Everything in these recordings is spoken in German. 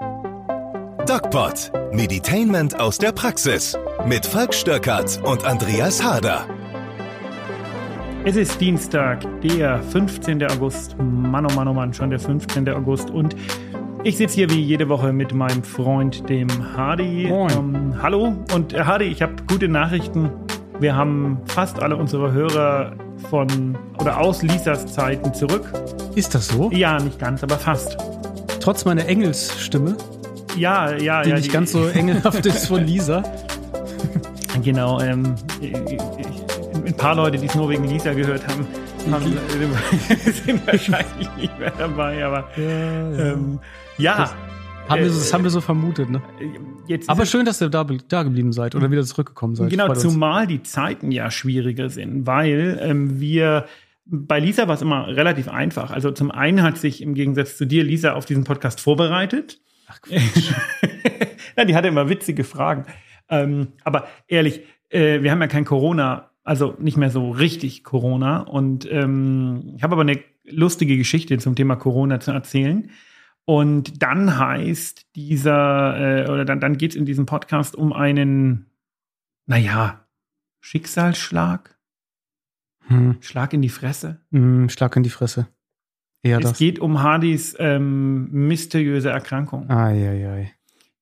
DocPod. Meditainment aus der Praxis. Mit Falk Stöckert und Andreas Harder. Es ist Dienstag, der 15. August. Mann, oh Mann, oh Mann, schon der 15. August. Und ich sitze hier wie jede Woche mit meinem Freund, dem Hardy. Ähm, hallo. Und äh, Hardy, ich habe gute Nachrichten. Wir haben fast alle unsere Hörer von oder aus Lisas Zeiten zurück. Ist das so? Ja, nicht ganz, aber fast. Trotz meiner Engelsstimme, Ja, ja, die ja. nicht ganz so engelhaft ist von Lisa. Genau. Ähm, ein paar Leute, die es nur wegen Lisa gehört haben, haben äh, sind wahrscheinlich nicht mehr dabei. Aber ähm, ja. Haben wir, so- Äh, das haben wir so vermutet, ne? Jetzt Aber schön, dass ihr da, da geblieben seid oder wieder zurückgekommen seid. Genau, zumal die Zeiten ja schwieriger sind, weil ähm, wir bei Lisa war es immer relativ einfach. Also zum einen hat sich im Gegensatz zu dir Lisa auf diesen Podcast vorbereitet. Ach, ja, die hatte immer witzige Fragen. Ähm, aber ehrlich, äh, wir haben ja kein Corona, also nicht mehr so richtig Corona. Und ähm, ich habe aber eine lustige Geschichte zum Thema Corona zu erzählen. Und dann heißt dieser, äh, oder dann, dann geht es in diesem Podcast um einen, naja, Schicksalsschlag, Hm. Schlag in die Fresse. Hm, Schlag in die Fresse. Eher Es das. geht um Hardys ähm, mysteriöse Erkrankung, Eieiei.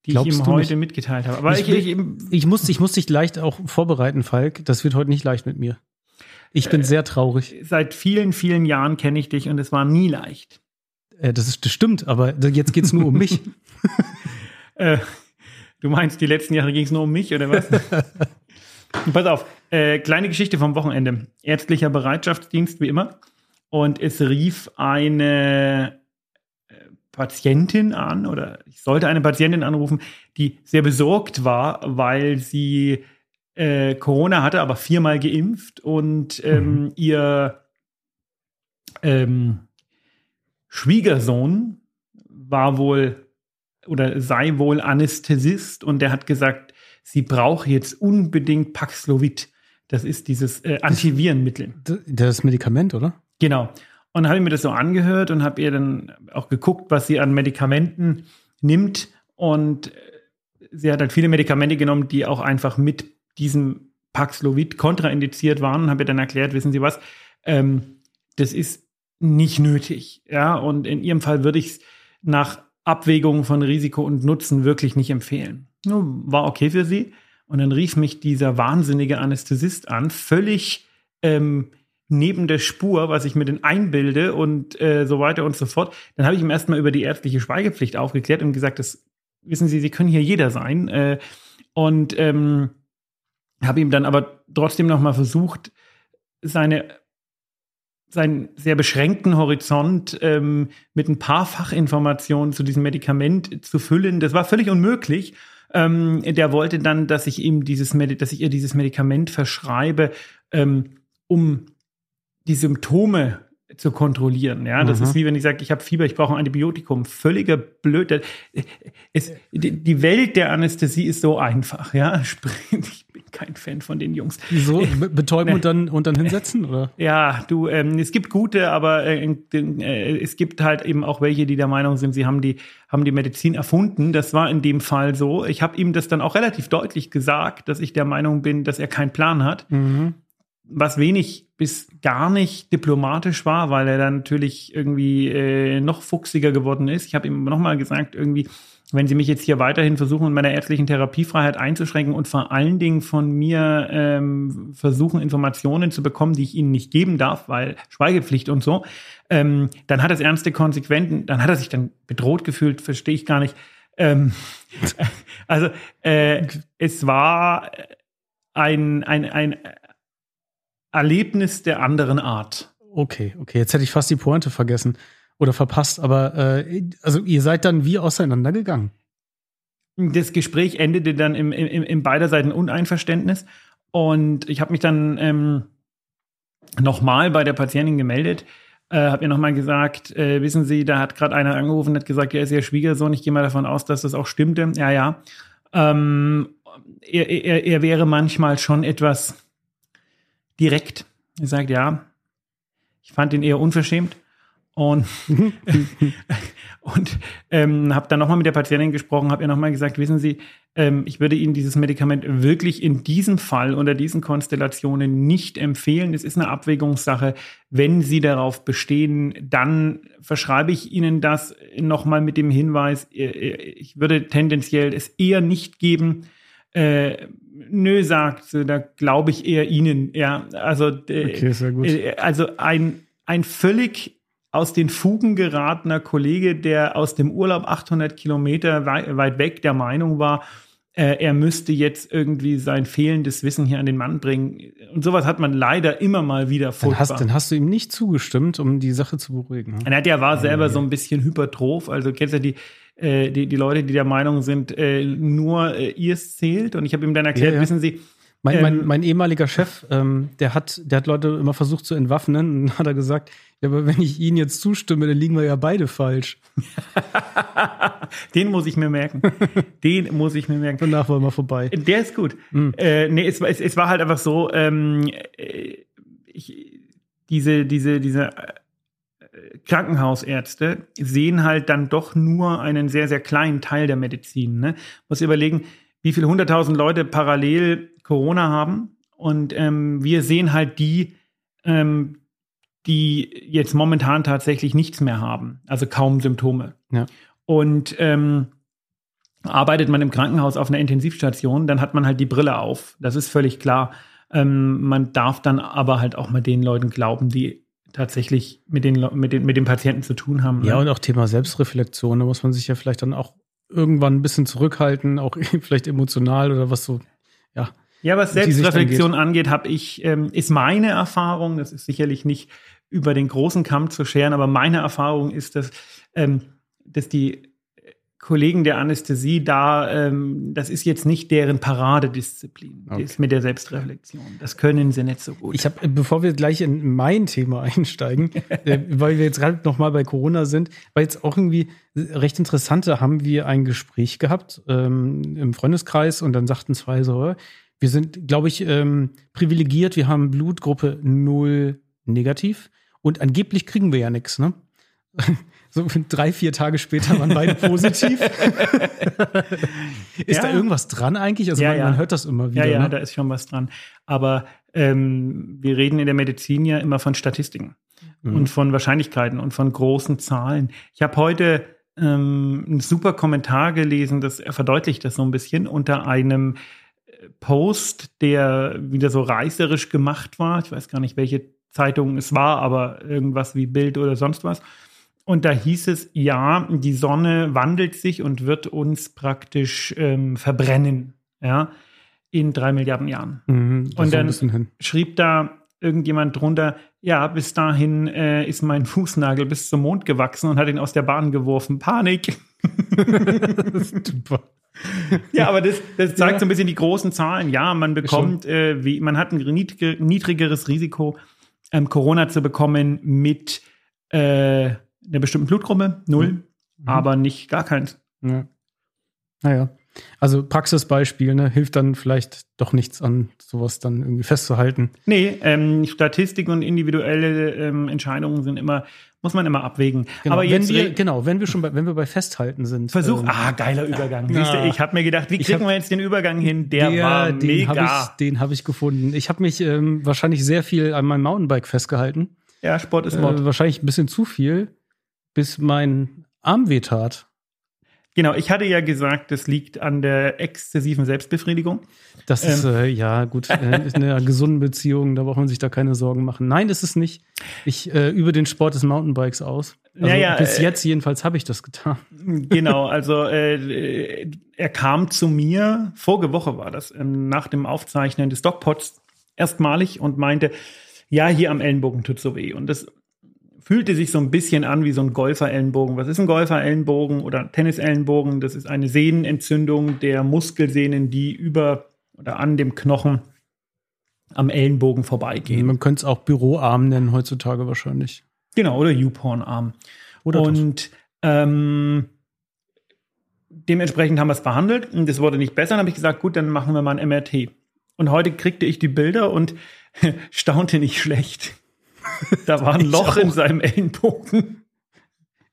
die glaubst ich ihm heute nicht? mitgeteilt habe. Aber Ich ich, ich, Ich muss, ich muss dich leicht auch vorbereiten, Falk. Das wird heute nicht leicht mit mir. Ich bin sehr traurig. seit vielen, vielen Jahren kenne ich dich und es war nie leicht. Äh, das, ist, das stimmt, aber jetzt geht es nur um mich. Äh, du meinst, die letzten Jahre ging es nur um mich oder was? Pass auf, äh, kleine Geschichte vom Wochenende. Ärztlicher Bereitschaftsdienst wie immer. Und es rief eine äh, Patientin an oder ich sollte eine Patientin anrufen, die sehr besorgt war, weil sie äh, Corona hatte, aber viermal geimpft und ähm, ihr ähm, Schwiegersohn war wohl oder sei wohl Anästhesist und der hat gesagt, sie braucht jetzt unbedingt Paxlovid. Das ist dieses äh, Antivirenmittel. D- Das Medikament, oder? Genau. Und dann habe ich mir das so angehört und habe ihr dann auch geguckt, was sie an Medikamenten nimmt. Und äh, sie hat halt viele Medikamente genommen, die auch einfach mit diesem Paxlovid kontraindiziert waren. Und habe ihr dann erklärt, wissen Sie was, ähm, das ist nicht nötig. Ja, und in ihrem Fall würde ich es nach Abwägung von Risiko und Nutzen wirklich nicht empfehlen. War okay für sie. Und dann rief mich dieser wahnsinnige Anästhesist an, völlig ähm, neben der Spur, was ich mir denn einbilde und äh, so weiter und so fort. Dann habe ich ihm erstmal über die ärztliche Schweigepflicht aufgeklärt und gesagt, das wissen Sie, Sie können hier jeder sein. Äh, und ähm, habe ihm dann aber trotzdem noch mal versucht, seine seinen sehr beschränkten Horizont ähm, mit ein paar Fachinformationen zu diesem Medikament zu füllen. Das war völlig unmöglich. Ähm, der wollte dann, dass ich ihm dieses Medi dass ich ihr dieses Medikament verschreibe, ähm, um die Symptome zu kontrollieren. Ja, das Mhm. ist wie wenn ich sage, ich habe Fieber, ich brauche ein Antibiotikum. Völliger Blöd. Es, die Welt der Anästhesie ist so einfach. Ja, Sprich, kein Fan von den Jungs. Wieso? Be- Betäuben und dann, und dann hinsetzen? Oder? Ja, du, ähm, es gibt gute, aber äh, äh, es gibt halt eben auch welche, die der Meinung sind, sie haben die, haben die Medizin erfunden. Das war in dem Fall so. Ich habe ihm das dann auch relativ deutlich gesagt, dass ich der Meinung bin, dass er keinen Plan hat. Mhm. Was wenig bis gar nicht diplomatisch war, weil er dann natürlich irgendwie äh, noch fuchsiger geworden ist. Ich habe ihm nochmal gesagt, irgendwie, wenn Sie mich jetzt hier weiterhin versuchen, in meiner ärztlichen Therapiefreiheit einzuschränken und vor allen Dingen von mir ähm, versuchen, Informationen zu bekommen, die ich Ihnen nicht geben darf, weil Schweigepflicht und so, ähm, dann hat das ernste Konsequenzen, dann hat er sich dann bedroht gefühlt, verstehe ich gar nicht. Ähm, also äh, es war ein, ein, ein Erlebnis der anderen Art. Okay, okay. Jetzt hätte ich fast die Pointe vergessen oder verpasst, aber äh, also ihr seid dann wie auseinandergegangen. Das Gespräch endete dann im, im, im beiderseitigen Uneinverständnis und ich habe mich dann ähm, nochmal bei der Patientin gemeldet, äh, habe ihr nochmal gesagt, äh, wissen Sie, da hat gerade einer angerufen und hat gesagt, er ist Ihr Schwiegersohn, ich gehe mal davon aus, dass das auch stimmte. Ja, ja. Ähm, er, er, er wäre manchmal schon etwas direkt. Er sagt, ja, ich fand ihn eher unverschämt. Und, und ähm, habe dann nochmal mit der Patientin gesprochen, habe ihr nochmal gesagt, wissen Sie, ähm, ich würde Ihnen dieses Medikament wirklich in diesem Fall unter diesen Konstellationen nicht empfehlen. Es ist eine Abwägungssache. Wenn Sie darauf bestehen, dann verschreibe ich Ihnen das nochmal mit dem Hinweis, äh, äh, ich würde tendenziell es eher nicht geben. Äh, nö, sagt sie, da glaube ich eher Ihnen. Ja, also, äh, Okay, äh, also ein, ein völlig aus den Fugen geratener Kollege, der aus dem Urlaub 800 Kilometer wei weit weg der Meinung war, äh, er müsste jetzt irgendwie sein fehlendes Wissen hier an den Mann bringen. Und sowas hat man leider immer mal wieder Dann furchtbar. hast, dann hast du ihm nicht zugestimmt, um die Sache zu beruhigen. ne? Der war selber so ein bisschen hypertroph. Also kennst du die, äh, die, die Leute, die der Meinung sind, äh, nur äh, ihr zählt. Und ich habe ihm dann erklärt, Ja, ja. wissen Sie, Mein, mein, Ähm, mein ehemaliger Chef, ähm, der hat, der hat Leute immer versucht zu entwaffnen und hat er gesagt, ja, aber wenn ich Ihnen jetzt zustimme, dann liegen wir ja beide falsch. den muss ich mir merken. den muss ich mir merken. Danach war mal vorbei. Der ist gut. Mhm. Äh, nee, es, war- es, es war halt einfach so, ähm, äh, ich, diese, diese, diese äh, Krankenhausärzte sehen halt dann doch nur einen sehr, sehr kleinen Teil der Medizin. Ne? Muss überlegen, wie viele hunderttausend Leute parallel Corona haben. Und ähm, wir sehen halt die, ähm, die jetzt momentan tatsächlich nichts mehr haben, also kaum Symptome. Ja. Und ähm, arbeitet man im Krankenhaus auf einer Intensivstation, dann hat man halt die Brille auf. Das ist völlig klar. Ähm, man darf dann aber halt auch mal den Leuten glauben, die tatsächlich mit den, mit den, mit den Patienten zu tun haben. ne? Ja, und auch Thema Selbstreflexion, da muss man sich ja vielleicht dann auch irgendwann ein bisschen zurückhalten, auch vielleicht emotional oder was so. Ja, Ja, was Selbstreflexion angeht, habe ich, ähm, ist meine Erfahrung, das ist sicherlich nicht über den großen Kamm zu scheren, aber meine Erfahrung ist, dass, ähm, dass die Kollegen der Anästhesie da, ähm, das ist jetzt nicht deren Paradedisziplin, Okay. ist mit der Selbstreflexion. Das können sie nicht so gut. Ich habe, bevor wir gleich in mein Thema einsteigen, äh, weil wir jetzt gerade noch mal bei Corona sind, war jetzt auch irgendwie recht interessant. Da haben wir ein Gespräch gehabt ähm, im Freundeskreis und dann sagten zwei so, äh, wir sind, glaube ich, ähm, privilegiert. Wir haben Blutgruppe 0 negativ und angeblich kriegen wir ja nichts, ne? So drei, vier Tage später waren beide positiv. Ist Ja. da irgendwas dran eigentlich? Also Ja, man, ja. man hört das immer wieder. ja, ja, ne? da ist schon was dran. Aber ähm, wir reden in der Medizin ja immer von Statistiken Mhm. und von Wahrscheinlichkeiten und von großen Zahlen. Ich habe heute ähm, einen super Kommentar gelesen, das verdeutlicht das so ein bisschen unter einem Post, der wieder so reißerisch gemacht war. Ich weiß gar nicht, welche Zeitung es war, aber irgendwas wie Bild oder sonst was. Und da hieß es, ja, die Sonne wandelt sich und wird uns praktisch ähm, verbrennen, ja, in drei Milliarden Jahren. Mhm, das Und ist dann-. Schrieb da irgendjemand drunter, ja, bis dahin äh, ist mein Fußnagel bis zum Mond gewachsen und hat ihn aus der Bahn geworfen. Panik. Super. Ja, aber das, das zeigt Ja. so ein bisschen die großen Zahlen. Ja, man bekommt, äh, wie, man hat ein niedrig- niedrigeres Risiko, ähm, Corona zu bekommen mit äh, einer bestimmten Blutgruppe, null, Mhm. aber nicht gar keins. Ja. Naja. Also Praxisbeispiel, ne, hilft dann vielleicht doch nichts an, sowas dann irgendwie festzuhalten. Nee, ähm, Statistik und individuelle ähm, Entscheidungen sind immer, muss man immer abwägen. Genau, aber wenn jetzt wir, genau, wenn wir schon bei, wenn wir bei Festhalten sind. Versuch, ähm, ah, geiler Übergang. Ja. Siehst du, ich habe mir gedacht, wie kriegen hab- wir jetzt den Übergang hin? Der, war den habe mega. ich, den hab ich gefunden. Ich habe mich ähm, wahrscheinlich sehr viel an meinem Mountainbike festgehalten. ja, Sport ist Mord. Äh, wahrscheinlich ein bisschen zu viel, bis mein Arm wehtat. Genau, ich hatte ja gesagt, das liegt an der exzessiven Selbstbefriedigung. Das Ähm. ist, äh, ja, gut, äh, in einer gesunden Beziehung, da braucht man sich da keine Sorgen machen. Nein, ist es nicht. Ich äh, übe den Sport des Mountainbikes aus. Also Ja, ja, bis äh, jetzt jedenfalls habe ich das getan. Genau, also äh, er kam zu mir, vorige Woche war das, ähm, nach dem Aufzeichnen des Dogpods erstmalig und meinte, ja, hier am Ellenbogen tut so weh. Und das fühlte sich so ein bisschen an wie so ein Golfer-Ellenbogen. Was ist ein Golfer-Ellenbogen oder Tennis-Ellenbogen? Das ist eine Sehnenentzündung der Muskelsehnen, die über oder an dem Knochen am Ellenbogen vorbeigehen. Man könnte es auch Büroarm nennen heutzutage wahrscheinlich. Genau, oder YouPorn-Arm. Oder und ähm, dementsprechend haben wir es behandelt und es wurde nicht besser. Dann habe ich gesagt, gut, dann machen wir mal ein MRT. Und heute kriegte ich die Bilder und staunte nicht schlecht. Da war ein Loch in seinem Ellenbogen.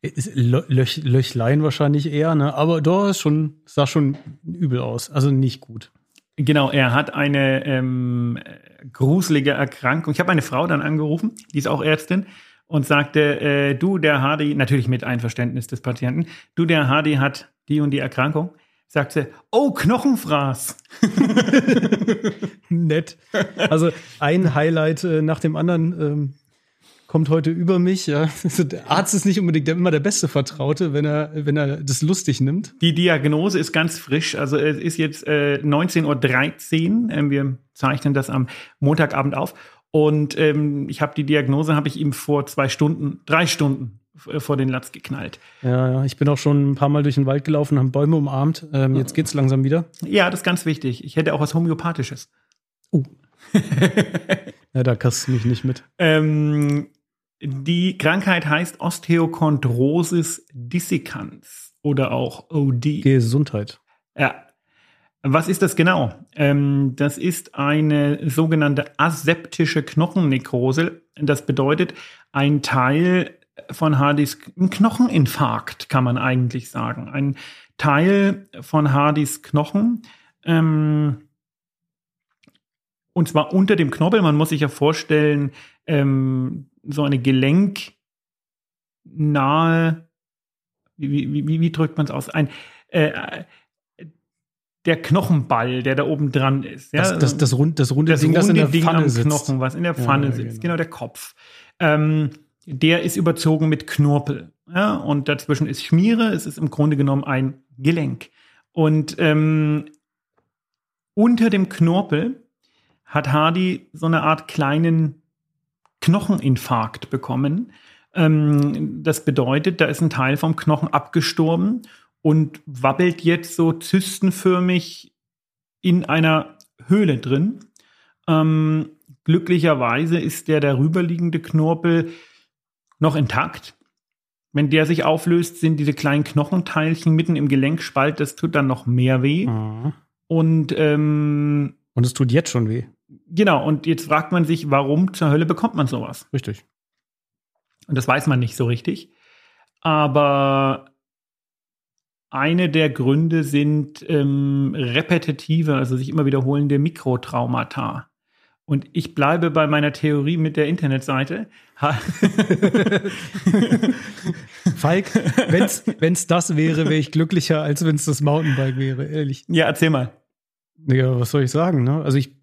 Löch, Löchlein wahrscheinlich eher, ne? Aber doch, ist schon, sah schon übel aus. Also nicht gut. Genau, er hat eine ähm, gruselige Erkrankung. Ich habe eine Frau dann angerufen, die ist auch Ärztin und sagte, äh, du, der Hardy, natürlich mit Einverständnis des Patienten, du, der Hardy hat die und die Erkrankung. Sagte, oh, Knochenfraß. Nett. Also ein Highlight äh, nach dem anderen ähm, kommt heute über mich. Ja. Der Arzt ist nicht unbedingt immer der beste Vertraute, wenn er, wenn er das lustig nimmt. Die Diagnose ist ganz frisch. Also es ist jetzt äh, 19.13 Uhr. Ähm, wir zeichnen das am Montagabend auf. Und ähm, ich habe die Diagnose, habe ich ihm vor zwei Stunden, drei Stunden äh, vor den Latz geknallt. Ja, ja, ich bin auch schon ein paar Mal durch den Wald gelaufen, haben Bäume umarmt. Ähm, jetzt geht's langsam wieder. Ja, das ist ganz wichtig. Ich hätte auch was Homöopathisches. Uh. ja, da kriegst du mich nicht mit. Ähm, die Krankheit heißt Osteochondrosis dissecans oder auch OD. Gesundheit. Ja. Was ist das genau? Ähm, das ist eine sogenannte aseptische Knochennekrose. Das bedeutet, ein Teil von Hardys Knocheninfarkt, kann man eigentlich sagen. Ein Teil von Hardys Knochen, ähm, und zwar unter dem Knorpel. Man muss sich ja vorstellen, ähm, so eine gelenknahe, wie, wie, wie, wie drückt man es aus? Ein, äh, der Knochenball, der da oben dran ist. Ja? Das, das, das, rund, das runde das Ding, das in der Ding Pfanne am sitzt. Knochen, was in der Pfanne Ja, sitzt, genau. genau, der Kopf. Ähm, der ist überzogen mit Knorpel. Ja? Und dazwischen ist Schmiere, es ist im Grunde genommen ein Gelenk. Und ähm, unter dem Knorpel hat Hardy so eine Art kleinen Knocheninfarkt bekommen. Ähm, das bedeutet, da ist ein Teil vom Knochen abgestorben und wabbelt jetzt so zystenförmig in einer Höhle drin. Ähm, glücklicherweise ist der darüberliegende Knorpel noch intakt. Wenn der sich auflöst, sind diese kleinen Knochenteilchen mitten im Gelenkspalt, das tut dann noch mehr weh. Ah. Und ähm, Und es tut jetzt schon weh. Genau, und jetzt fragt man sich, warum zur Hölle bekommt man sowas? Richtig. Und das weiß man nicht so richtig. Aber eine der Gründe sind ähm, repetitive, also sich immer wiederholende Mikrotraumata. Und ich bleibe bei meiner Theorie mit der Internetseite. Falk, wenn's, wenn's das wäre, wäre ich glücklicher, als wenn es das Mountainbike wäre, ehrlich. ja, erzähl mal. Ja, was soll ich sagen, ne? Also ich,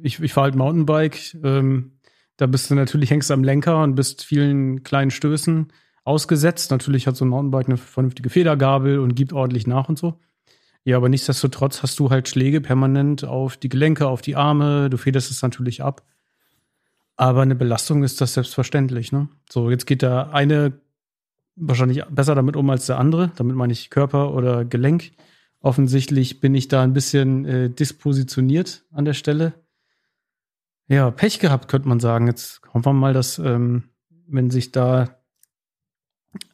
ich, ich fahre halt Mountainbike, ähm, da bist du natürlich, hängst am Lenker und bist vielen kleinen Stößen ausgesetzt. Natürlich hat so ein Mountainbike eine vernünftige Federgabel und gibt ordentlich nach und so. Ja, aber nichtsdestotrotz hast du halt Schläge permanent auf die Gelenke, auf die Arme, du federst es natürlich ab. Aber eine Belastung ist das selbstverständlich, ne? So, jetzt geht der eine wahrscheinlich besser damit um als der andere. Damit meine ich Körper oder Gelenk. Offensichtlich bin ich da ein bisschen äh, dispositioniert an der Stelle. Ja, Pech gehabt, könnte man sagen. Jetzt hoffen wir mal, dass, ähm, wenn sich da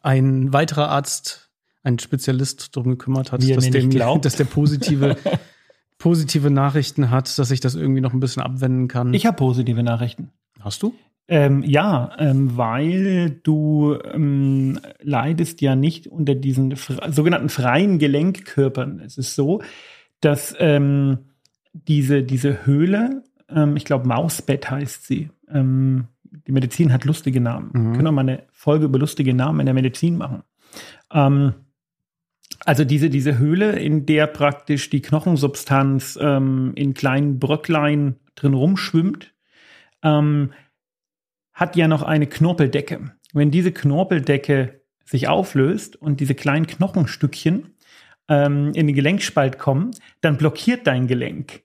ein weiterer Arzt, ein Spezialist darum gekümmert hat, dass, glaubt. dass der positive, positive Nachrichten hat, dass ich das irgendwie noch ein bisschen abwenden kann. Ich habe positive Nachrichten. Hast du? Ähm, ja, ähm, weil du ähm, leidest ja nicht unter diesen fre sogenannten freien Gelenkkörpern. Es ist so, dass ähm, diese, diese Höhle, ähm, ich glaube Mausbett heißt sie, ähm, die Medizin hat lustige Namen. Mhm. Wir können auch mal eine Folge über lustige Namen in der Medizin machen. Ähm, also diese, diese Höhle, in der praktisch die Knochensubstanz ähm, in kleinen Bröcklein drin rumschwimmt, ähm, hat ja noch eine Knorpeldecke. Wenn diese Knorpeldecke sich auflöst und diese kleinen Knochenstückchen ähm, in den Gelenkspalt kommen, dann blockiert dein Gelenk.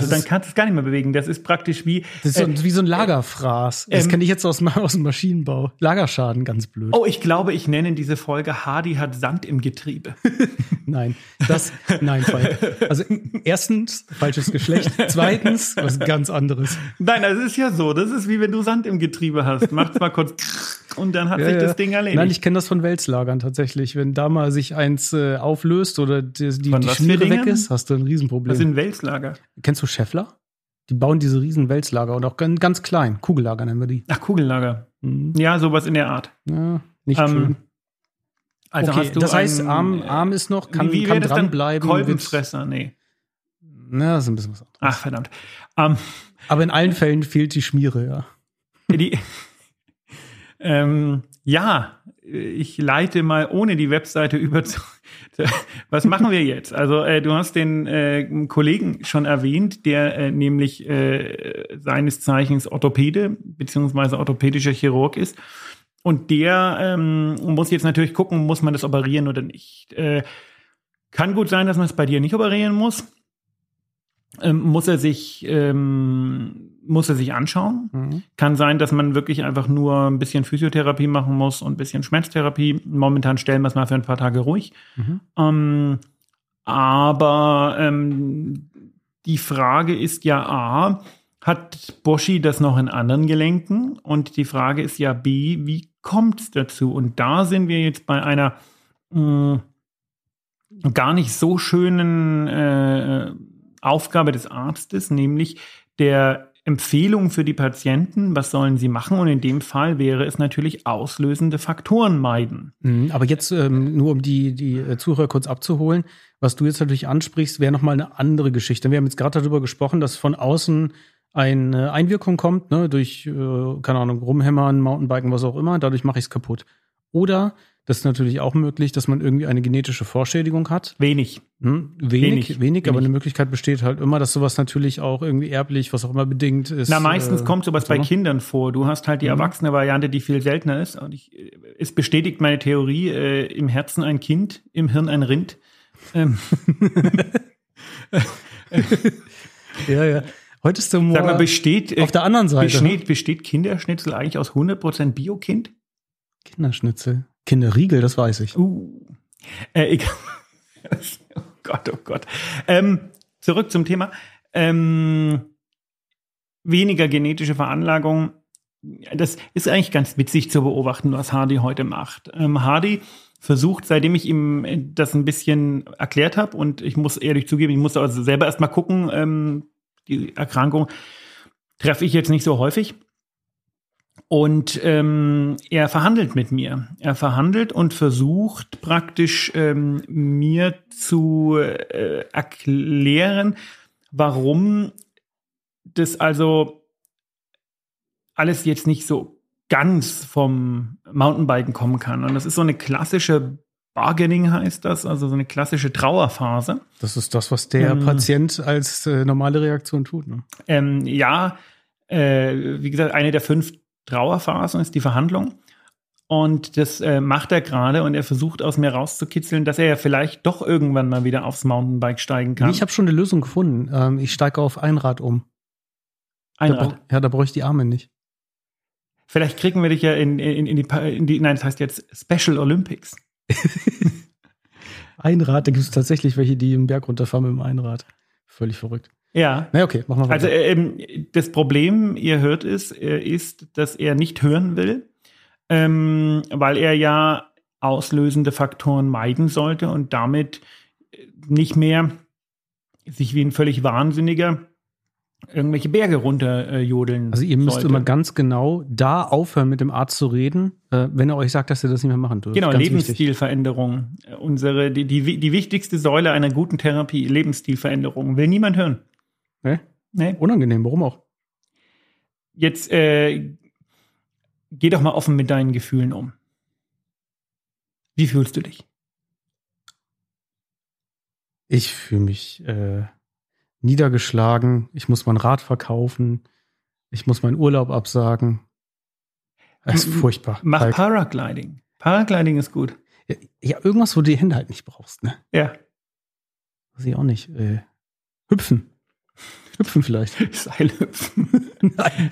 Also Das dann kannst du es gar nicht mehr bewegen. Das ist praktisch wie. Das ist so, äh, wie so ein Lagerfraß. Das ähm, kenne ich jetzt aus, dem- aus dem Maschinenbau. Lagerschaden, ganz blöd. oh, ich glaube, ich nenne diese Folge Hardy hat Sand im Getriebe. Nein, das, nein, Falk. Also erstens, falsches Geschlecht. Zweitens, was ganz anderes. Nein, das ist ja so. Das ist wie wenn du Sand im Getriebe hast. Macht's mal kurz und dann hat sich das Ding erledigt. Nein, ich kenne das von Wälzlagern tatsächlich. Wenn da mal sich eins äh, auflöst oder die, die, Von die Schmiere weg ist, hast du ein das Riesenproblem. sind Wälzlager. Kennst du Scheffler? Die bauen diese riesen Wälzlager und auch ganz, ganz klein. Kugellager nennen wir die. Ach, Kugellager. Mhm. Ja, sowas in der Art. Ja, nicht Ähm, schön. Also okay, hast du das heißt, einen, Arm, äh, Arm ist noch, kann, wie kann dranbleiben. Kolbenfresser, nee. Na, das ist ein bisschen was anderes. Ach, verdammt. Ähm, Aber in allen Fällen fehlt die Schmiere, ja. die, ähm, ja, ich leite mal ohne die Webseite über zu. Was machen wir jetzt? Also äh, du hast den äh, Kollegen schon erwähnt, der äh, nämlich äh, seines Zeichens Orthopäde beziehungsweise orthopädischer Chirurg ist. Und der ähm, muss jetzt natürlich gucken, muss man das operieren oder nicht. Äh, kann gut sein, dass man es bei dir nicht operieren muss. Ähm, muss er sich ähm, muss er sich anschauen. Mhm. Kann sein, dass man wirklich einfach nur ein bisschen Physiotherapie machen muss und ein bisschen Schmerztherapie. Momentan stellen wir es mal für ein paar Tage ruhig. Mhm. Ähm, aber ähm, die Frage ist ja A, hat Boschi das noch in anderen Gelenken? Und die Frage ist ja B, wie kommt es dazu? Und da sind wir jetzt bei einer mh, gar nicht so schönen äh, Aufgabe des Arztes, nämlich der Empfehlung für die Patienten, was sollen sie machen? Und in dem Fall wäre es natürlich auslösende Faktoren meiden. Mhm, Aber jetzt ähm, nur um die, die äh, Zuhörer kurz abzuholen, was du jetzt natürlich ansprichst, wäre nochmal eine andere Geschichte. Wir haben jetzt gerade darüber gesprochen, dass von außen eine Einwirkung kommt, ne, durch, äh, keine Ahnung, Rumhämmern, Mountainbiken, was auch immer, dadurch mache ich es kaputt. Oder, das ist natürlich auch möglich, dass man irgendwie eine genetische Vorschädigung hat. Wenig. Hm, wenig, Wenig, wenig, aber eine Möglichkeit besteht halt immer, dass sowas natürlich auch irgendwie erblich, was auch immer bedingt ist. Na, meistens äh, kommt sowas bei so. Kindern vor. Du hast halt die Mhm. erwachsene Variante, die viel seltener ist. Und ich, äh, es bestätigt meine Theorie, äh, im Herzen ein Kind, im Hirn ein Rind. Ähm, Ja, ja. Heute ist der Humor sag mal, besteht, äh, auf der anderen Seite. ne? besteht, besteht Kinderschnitzel eigentlich aus 100% Biokind? Kinderschnitzel. Kinderriegel, das weiß ich. Uh. Äh, egal. oh Gott, oh Gott. Ähm, zurück zum Thema. Ähm, weniger genetische Veranlagung. Das ist eigentlich ganz witzig zu beobachten, was Hardy heute macht. Ähm, Hardy versucht, seitdem ich ihm das ein bisschen erklärt habe, und ich muss ehrlich zugeben, ich muss also selber erst mal gucken, ähm, die Erkrankung treffe ich jetzt nicht so häufig. Und ähm, er verhandelt mit mir. Er verhandelt und versucht praktisch ähm, mir zu äh, erklären, warum das also alles jetzt nicht so ganz vom Mountainbiken kommen kann. Und das ist so eine klassische Bargaining heißt das, also so eine klassische Trauerphase. Das ist das, was der Ähm. Patient als äh, normale Reaktion tut. Ne? Ähm, ja, äh, wie gesagt, eine der fünf Trauerphasen ist die Verhandlung. Und das äh, macht er gerade und er versucht aus mir rauszukitzeln, dass er ja vielleicht doch irgendwann mal wieder aufs Mountainbike steigen kann. Ich habe schon eine Lösung gefunden. Ähm, ich steige auf Einrad um. ein Da, ja, da brauche ich die Arme nicht. Vielleicht kriegen wir dich ja in, in, in, die, in die, nein, das heißt jetzt Special Olympics. Einrad, da gibt es tatsächlich welche, die im Berg runterfahren mit dem Einrad. Völlig verrückt. Ja. Na okay, machen wir Also weiter. äh, ähm, das Problem, ihr hört es, äh, ist, dass er nicht hören will, ähm, weil er ja auslösende Faktoren meiden sollte und damit äh, nicht mehr sich wie ein völlig Wahnsinniger irgendwelche Berge runter äh, also ihr müsst sollte. immer ganz genau da aufhören, mit dem Arzt zu reden, äh, wenn er euch sagt, dass ihr das nicht mehr machen dürft. Genau. Lebensstilveränderung. Unsere, die, die, die wichtigste Säule einer guten Therapie, Lebensstilveränderung. Will niemand hören. Ne? Nee. Unangenehm, warum auch? Jetzt äh, geh doch mal offen mit deinen Gefühlen um. Wie fühlst du dich? Ich fühle mich äh, niedergeschlagen. Ich muss mein Rad verkaufen. Ich muss meinen Urlaub absagen. Das ist furchtbar. Mach Falk. Paragliding. Paragliding ist gut. ja, irgendwas, wo du die Hände halt nicht brauchst. Ne? Ja. Weiß ich auch nicht. Äh, hüpfen. Hüpfen vielleicht. Seilhüpfen. Nein.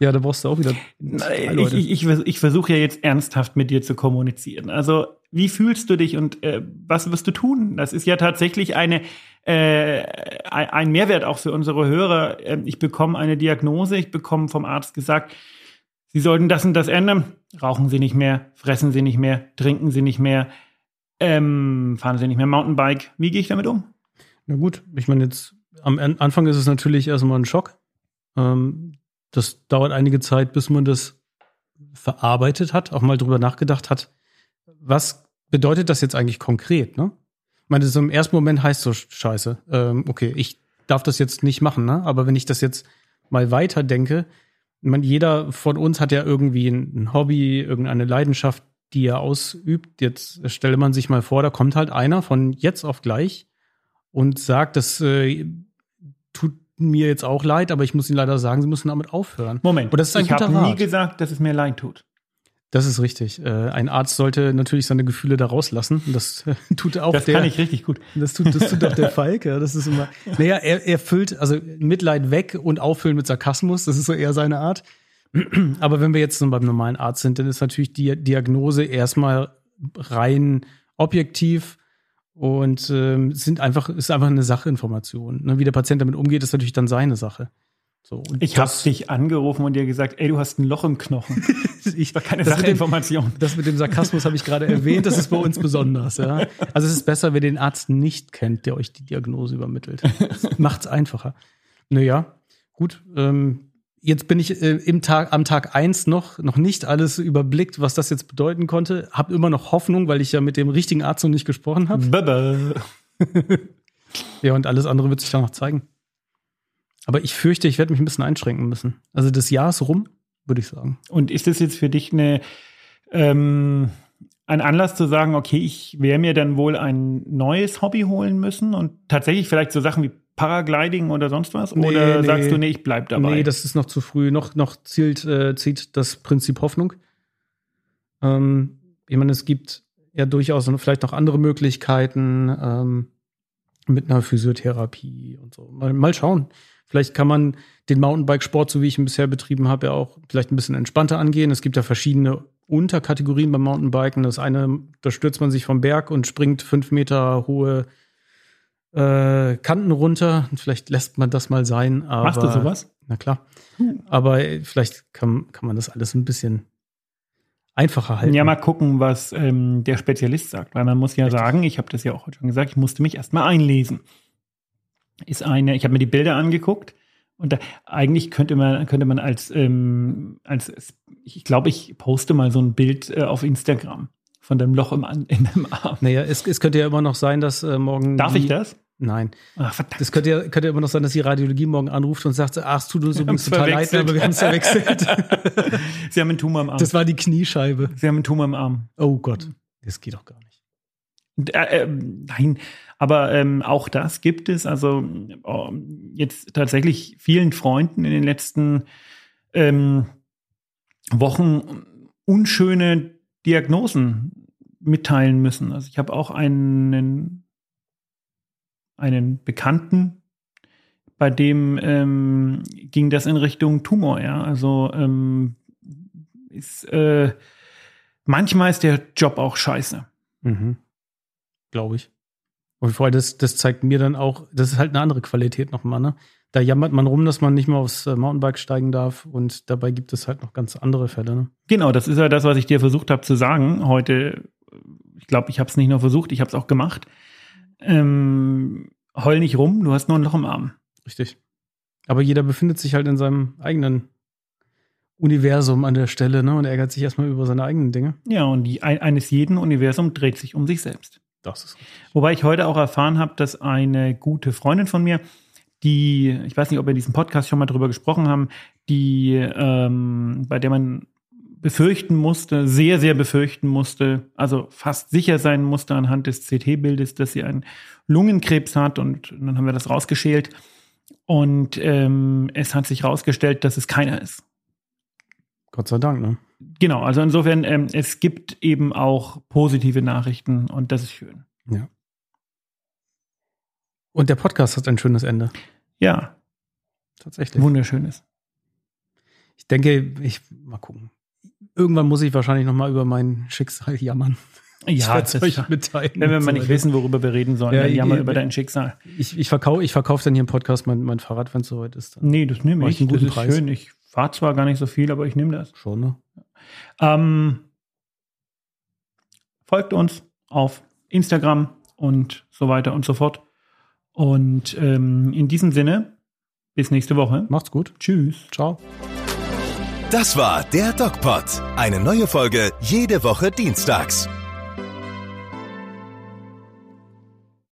Ja, da brauchst du auch wieder. zwei ich ich, ich, vers- ich versuche ja jetzt ernsthaft mit dir zu kommunizieren. Also, wie fühlst du dich und äh, was wirst du tun? Das ist ja tatsächlich eine, äh, ein ein Mehrwert auch für unsere Hörer. Ähm, Ich bekomme eine Diagnose, ich bekomme vom Arzt gesagt, Sie sollten das und das ändern. Rauchen Sie nicht mehr, fressen Sie nicht mehr, trinken Sie nicht mehr, ähm, fahren Sie nicht mehr Mountainbike. Wie gehe ich damit um? Na gut, ich meine, jetzt am An- Anfang ist es natürlich erstmal ein Schock. Ähm, das dauert einige Zeit, bis man das verarbeitet hat, auch mal drüber nachgedacht hat, was, bedeutet das jetzt eigentlich konkret, ne? Ich meine, so im ersten Moment heißt so scheiße, ähm, okay, ich darf das jetzt nicht machen, ne? Aber wenn ich das jetzt mal weiter denke, man, jeder von uns hat ja irgendwie ein Hobby, irgendeine Leidenschaft, die er ausübt. Jetzt stelle man sich mal vor, da kommt halt einer von jetzt auf gleich und sagt, das äh, tut mir jetzt auch leid, aber ich muss Ihnen leider sagen, Sie müssen damit aufhören. Moment, das ist ein ich habe nie gesagt, dass es mir leid tut. Das ist richtig. Äh, ein Arzt sollte natürlich seine Gefühle da rauslassen. Und Das äh, tut auch Das der. kann ich richtig gut. Das tut, das tut auch der Falk, ja. Das ist immer. Naja, er, er füllt, also Mitleid weg und auffüllen mit Sarkasmus, das ist so eher seine Art. Aber wenn wir jetzt so beim normalen Arzt sind, dann ist natürlich die Diagnose erstmal rein objektiv und ähm, sind einfach, ist einfach eine Sachinformation. Ne? Wie der Patient damit umgeht, ist natürlich dann seine Sache. So, Ich habe dich angerufen und dir gesagt, ey, du hast ein Loch im Knochen. ich, war keine das mit dem- Sachinformation. Das mit dem Sarkasmus habe ich gerade erwähnt, das ist bei uns besonders. Ja? Also es ist besser, wenn ihr den Arzt nicht kennt, der euch die Diagnose übermittelt. Macht's einfacher. Naja, gut. Ähm, jetzt bin ich äh, im Tag, am Tag eins noch, noch nicht alles überblickt, was das jetzt bedeuten konnte. Hab immer noch Hoffnung, weil ich ja mit dem richtigen Arzt noch nicht gesprochen habe. Ja, und alles andere wird sich dann noch zeigen. Aber ich fürchte, ich werde mich ein bisschen einschränken müssen. Also das Jahr ist rum, würde ich sagen. Und ist das jetzt für dich eine, ähm, ein Anlass zu sagen, okay, ich werde mir dann wohl ein neues Hobby holen müssen und tatsächlich vielleicht so Sachen wie Paragliding oder sonst was? Nee, oder nee. sagst du, nee, ich bleib dabei? Nee, das ist noch zu früh. Noch, noch zielt, äh, zieht das Prinzip Hoffnung. Ähm, ich meine, es gibt ja durchaus vielleicht noch andere Möglichkeiten ähm, mit einer Physiotherapie und so. Mal, mal schauen. Vielleicht kann man den Mountainbike-Sport, so wie ich ihn bisher betrieben habe, ja auch vielleicht ein bisschen entspannter angehen. Es gibt ja verschiedene Unterkategorien beim Mountainbiken. Das eine, da stürzt man sich vom Berg und springt fünf Meter hohe äh, Kanten runter. Und vielleicht lässt man das mal sein. Aber, Machst du sowas? Na klar. Aber äh, vielleicht kann, kann man das alles ein bisschen einfacher halten. Ja, mal gucken, was ähm, der Spezialist sagt. Weil man muss ja sagen, ich habe das ja auch heute schon gesagt, ich musste mich erstmal einlesen. Ist eine, ich habe mir die Bilder angeguckt und da, eigentlich könnte man, könnte man als, ähm, als ich glaube, ich poste mal so ein Bild äh, auf Instagram von dem Loch im, in dem Arm. Naja, es, es könnte ja immer noch sein, dass äh, morgen. Darf die, ich das? Nein. Ach, verdammt. Das könnte ja, könnte ja immer noch sein, dass die Radiologie morgen anruft und sagt, ach, es tut uns übrigens total leid, aber wir haben es verwechselt. Sie haben einen Tumor im Arm. das war die Kniescheibe. Sie haben einen Tumor im Arm. Oh Gott. Das geht doch gar nicht. Äh, ähm, nein, aber ähm, auch das gibt es. Also oh, jetzt tatsächlich vielen Freunden in den letzten ähm, Wochen unschöne Diagnosen mitteilen müssen. Also ich habe auch einen, einen Bekannten, bei dem ähm, ging das in Richtung Tumor, ja. Also ähm, ist äh, manchmal ist der Job auch scheiße. Mhm. Glaube ich. Und vor allem, das, das zeigt mir dann auch, das ist halt eine andere Qualität nochmal, ne? Da jammert man rum, dass man nicht mehr aufs äh, Mountainbike steigen darf und dabei gibt es halt noch ganz andere Fälle, ne? Genau, das ist ja das, was ich dir versucht habe zu sagen heute. Ich glaube, ich habe es nicht nur versucht, ich habe es auch gemacht. Ähm, heul nicht rum, du hast nur ein Loch im Arm. Richtig. Aber jeder befindet sich halt in seinem eigenen Universum an der Stelle, ne? Und ärgert sich erstmal über seine eigenen Dinge. Ja, und die, ein, eines jeden Universum dreht sich um sich selbst. Das ist Wobei ich heute auch erfahren habe, dass eine gute Freundin von mir, die, ich weiß nicht, ob wir in diesem Podcast schon mal drüber gesprochen haben, die, ähm, bei der man befürchten musste, sehr, sehr befürchten musste, also fast sicher sein musste anhand des CT-Bildes, dass sie einen Lungenkrebs hat und dann haben wir das rausgeschält und ähm, es hat sich rausgestellt, dass es keiner ist. Gott sei Dank, ne? Genau, also insofern, ähm, es gibt eben auch positive Nachrichten und das ist schön. Ja. Und der Podcast hat ein schönes Ende. Ja, Tatsächlich. wunderschönes. Ich denke, ich mal gucken. Irgendwann muss ich wahrscheinlich noch mal über mein Schicksal jammern. Ja, das, euch mitteilen. wenn wir mal nicht wissen, worüber wir reden sollen, Ja, dann jammer über dein Schicksal. Ich, ich verkaufe ich verkauf dann hier im Podcast mein, mein Fahrrad, wenn es soweit ist. Dann Nee, das nehme ich. das ist Preis. schön. Ich fahre zwar gar nicht so viel, aber ich nehme das. schon, ne? Ähm, folgt uns auf Instagram und so weiter und so fort. Und ähm, in diesem Sinne, bis nächste Woche. Macht's gut. Tschüss. Ciao. Das war der DocPod. Eine neue Folge jede Woche dienstags.